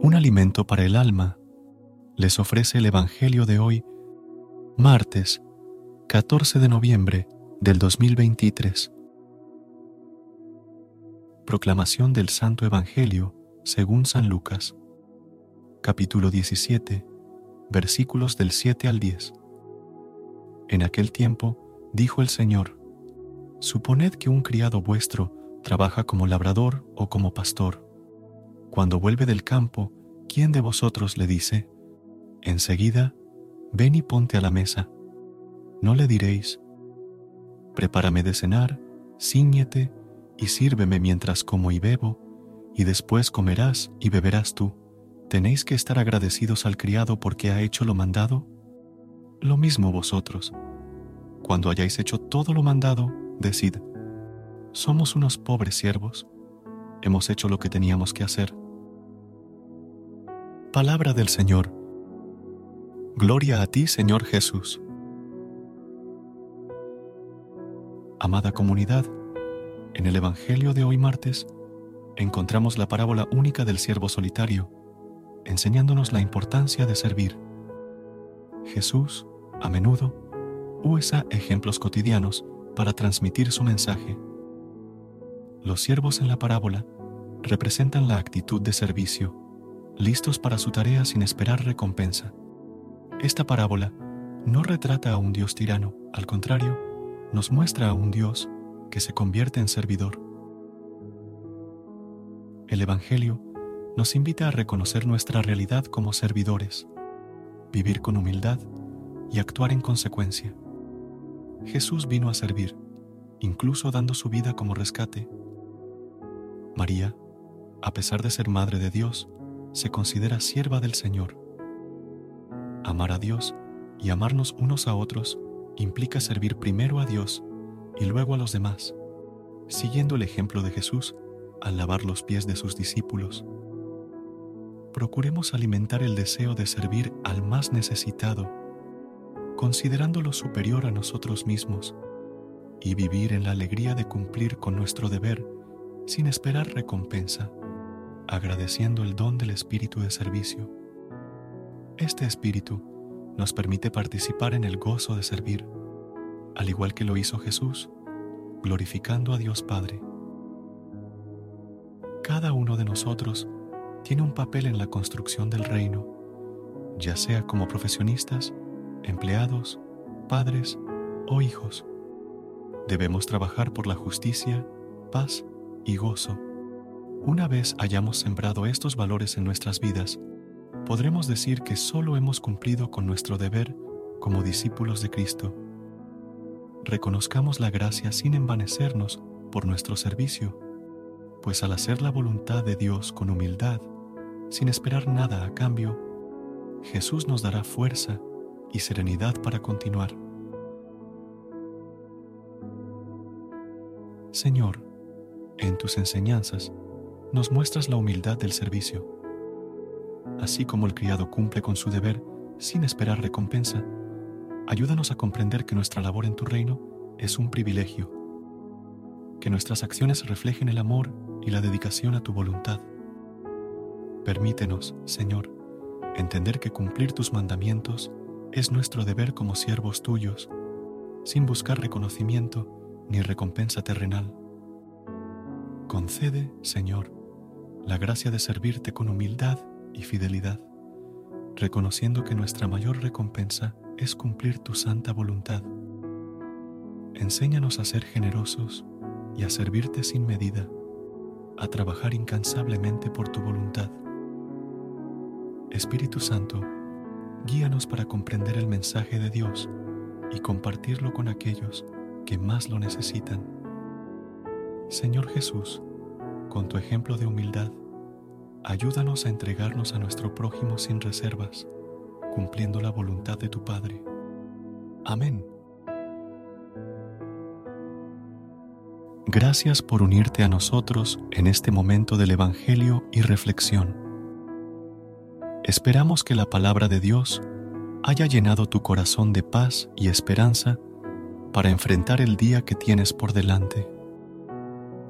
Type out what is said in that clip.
Un alimento para el alma, les ofrece el Evangelio de hoy, martes 14 de noviembre del 2023. Proclamación del Santo Evangelio según San Lucas, capítulo 17, versículos del 7 al 10. En aquel tiempo dijo el Señor, Suponed que un criado vuestro trabaja como labrador o como pastor cuando vuelve del campo, ¿quién de vosotros le dice, enseguida, ven y ponte a la mesa? No le diréis, prepárame de cenar, ciñete y sírveme mientras como y bebo, y después comerás y beberás tú. ¿Tenéis que estar agradecidos al criado porque ha hecho lo mandado? Lo mismo vosotros. Cuando hayáis hecho todo lo mandado, decid, somos unos pobres siervos, hemos hecho lo que teníamos que hacer. Palabra del Señor. Gloria a ti, Señor Jesús. Amada comunidad, en el Evangelio de hoy martes encontramos la parábola única del siervo solitario, enseñándonos la importancia de servir. Jesús, a menudo, usa ejemplos cotidianos para transmitir su mensaje. Los siervos en la parábola representan la actitud de servicio listos para su tarea sin esperar recompensa. Esta parábola no retrata a un Dios tirano, al contrario, nos muestra a un Dios que se convierte en servidor. El Evangelio nos invita a reconocer nuestra realidad como servidores, vivir con humildad y actuar en consecuencia. Jesús vino a servir, incluso dando su vida como rescate. María, a pesar de ser Madre de Dios, se considera sierva del Señor. Amar a Dios y amarnos unos a otros implica servir primero a Dios y luego a los demás, siguiendo el ejemplo de Jesús al lavar los pies de sus discípulos. Procuremos alimentar el deseo de servir al más necesitado, considerándolo superior a nosotros mismos, y vivir en la alegría de cumplir con nuestro deber sin esperar recompensa agradeciendo el don del espíritu de servicio. Este espíritu nos permite participar en el gozo de servir, al igual que lo hizo Jesús, glorificando a Dios Padre. Cada uno de nosotros tiene un papel en la construcción del reino, ya sea como profesionistas, empleados, padres o hijos. Debemos trabajar por la justicia, paz y gozo una vez hayamos sembrado estos valores en nuestras vidas, podremos decir que solo hemos cumplido con nuestro deber como discípulos de Cristo. Reconozcamos la gracia sin envanecernos por nuestro servicio, pues al hacer la voluntad de Dios con humildad, sin esperar nada a cambio, Jesús nos dará fuerza y serenidad para continuar. Señor, en tus enseñanzas, nos muestras la humildad del servicio. Así como el criado cumple con su deber sin esperar recompensa, ayúdanos a comprender que nuestra labor en tu reino es un privilegio, que nuestras acciones reflejen el amor y la dedicación a tu voluntad. Permítenos, Señor, entender que cumplir tus mandamientos es nuestro deber como siervos tuyos, sin buscar reconocimiento ni recompensa terrenal. Concede, Señor, la gracia de servirte con humildad y fidelidad, reconociendo que nuestra mayor recompensa es cumplir tu santa voluntad. Enséñanos a ser generosos y a servirte sin medida, a trabajar incansablemente por tu voluntad. Espíritu Santo, guíanos para comprender el mensaje de Dios y compartirlo con aquellos que más lo necesitan. Señor Jesús, con tu ejemplo de humildad, ayúdanos a entregarnos a nuestro prójimo sin reservas, cumpliendo la voluntad de tu Padre. Amén. Gracias por unirte a nosotros en este momento del Evangelio y reflexión. Esperamos que la palabra de Dios haya llenado tu corazón de paz y esperanza para enfrentar el día que tienes por delante.